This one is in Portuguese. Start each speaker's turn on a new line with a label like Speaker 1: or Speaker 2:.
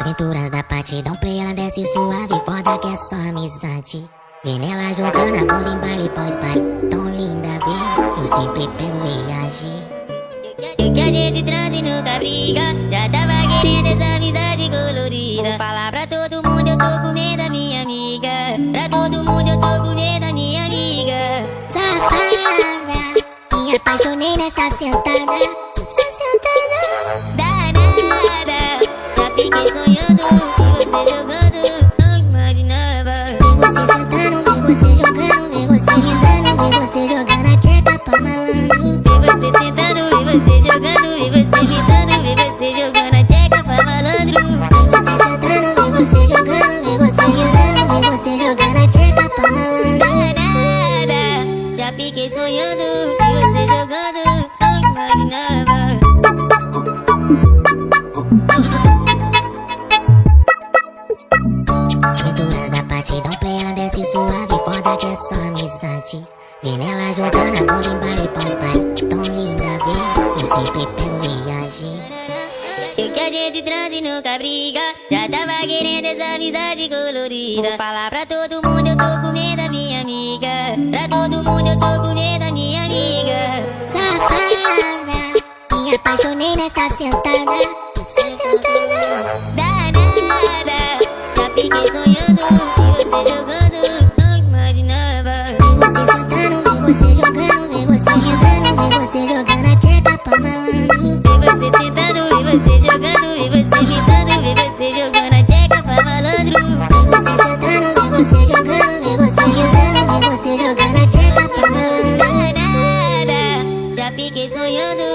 Speaker 1: Aventuras da parte, dá um play, ela desce suave, foda que é só amizade. Vem nela jogando a bunda em baile pós-baile, tão linda, bem, eu sempre pego e agi.
Speaker 2: E que a gente transe nunca briga, já tava querendo essa amizade colorida. Vou falar pra todo mundo, eu tô com medo da minha amiga. Pra todo mundo, eu tô com medo da minha amiga.
Speaker 1: Safada, me apaixonei nessa sentada.
Speaker 2: Fiquei sonhando e você jogando, não imaginava.
Speaker 1: Aventuras da partida, um play, ela desce suave, foda que é só amizade. Vem nela jogando a bola em baile pós-baile, tão linda, bem, eu sempre pego e agi.
Speaker 2: Eu que a gente transe nunca briga, já tava querendo essa amizade colorida. Vou falar pra todo mundo, mundo, eu tô com medo da minha amiga.
Speaker 1: Safada, me apaixonei nessa sentada. Essa sentada.
Speaker 2: piqué soñando